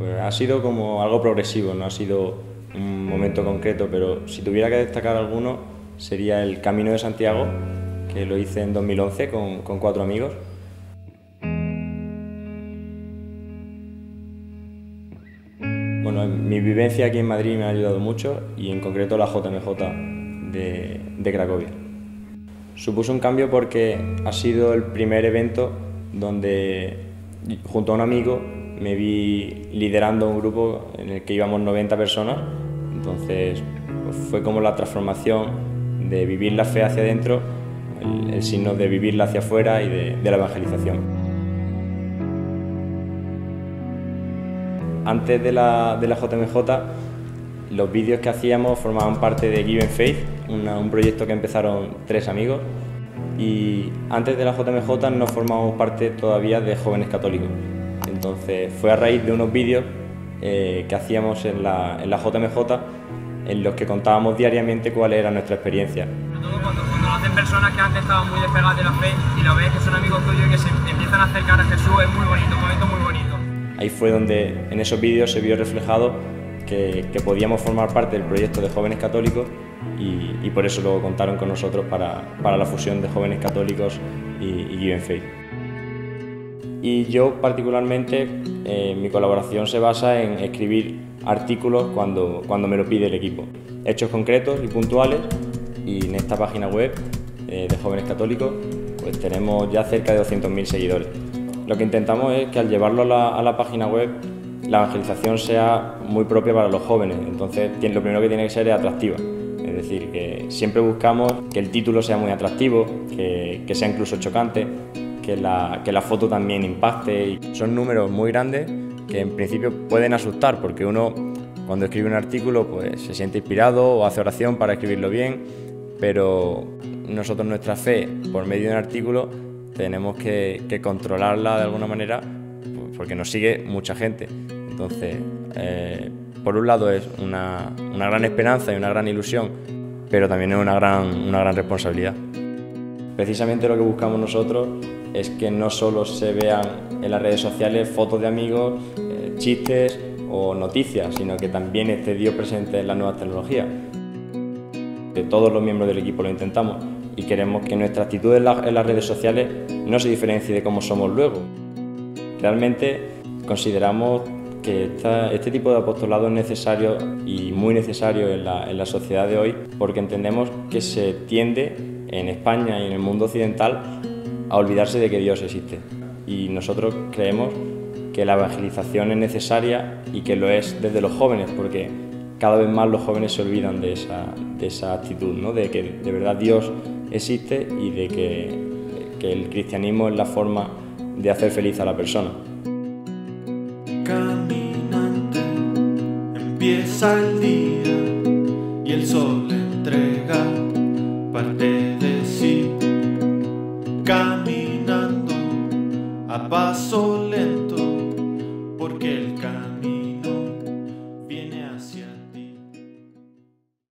Pues ha sido como algo progresivo, no ha sido un momento concreto, pero si tuviera que destacar alguno sería el Camino de Santiago, que lo hice en 2011 con, cuatro amigos. Bueno, mi vivencia aquí en Madrid me ha ayudado mucho y en concreto la JMJ de, de Cracovia. Supuso un cambio porque ha sido el primer evento donde junto a un amigo me vi liderando un grupo en el que íbamos 90 personas, entonces pues, fue como la transformación de vivir la fe hacia adentro, el, signo de vivirla hacia afuera y de, la evangelización. Antes de la, de la JMJ, los vídeos que hacíamos formaban parte de Given Faith, un proyecto que empezaron tres amigos. Y antes de la JMJ no formábamos parte todavía de Jóvenes Católicos. Entonces fue a raíz de unos vídeos eh, que hacíamos en la, en la, JMJ en los que contábamos diariamente cuál era nuestra experiencia. Sobre todo cuando, cuando lo hacen personas que antes estaban muy despegadas de la fe y lo ves que son amigos tuyos y que se empiezan a acercar a Jesús, es muy bonito, un momento muy bonito. Ahí fue donde en esos vídeos se vio reflejado que, que, podíamos formar parte del proyecto de jóvenes católicos y, y por eso luego contaron con nosotros para, para la fusión de jóvenes católicos y, y Given Faith. Y yo particularmente, eh, mi colaboración se basa en escribir artículos cuando, cuando me lo pide el equipo. Hechos concretos y puntuales y en esta página web eh, de Jóvenes Católicos pues tenemos ya cerca de 200.000 seguidores. Lo que intentamos es que al llevarlo a la, a la, página web la evangelización sea muy propia para los jóvenes, entonces lo primero que tiene que ser es atractiva. Es decir, que siempre buscamos que el título sea muy atractivo, que, que sea incluso chocante, que la, que la foto también impacte. Son números muy grandes que en principio pueden asustar porque uno cuando escribe un artículo pues se siente inspirado o hace oración para escribirlo bien, pero nosotros nuestra fe por medio de un artículo tenemos que, controlarla de alguna manera porque nos sigue mucha gente. Entonces, eh, por un lado es una, una, gran esperanza y una gran ilusión, pero también es una gran, una gran responsabilidad. Precisamente lo que buscamos nosotros es que no solo se vean en las redes sociales fotos de amigos, eh, chistes o noticias, sino que también esté Dios presente en las nuevas tecnologías. Todos los miembros del equipo lo intentamos y queremos que nuestra actitud en, la, en las redes sociales no se diferencie de cómo somos luego. Realmente consideramos que este tipo de apostolado es necesario y muy necesario en la sociedad de hoy porque entendemos que se tiende en España y en el mundo occidental a olvidarse de que Dios existe. Y nosotros creemos que la evangelización es necesaria y que lo es desde los jóvenes, porque cada vez más los jóvenes se olvidan de esa, de esa actitud, ¿no? de que de verdad Dios existe y de que, que el cristianismo es la forma de hacer feliz a la persona. Caminante, empieza el día y el sol entrega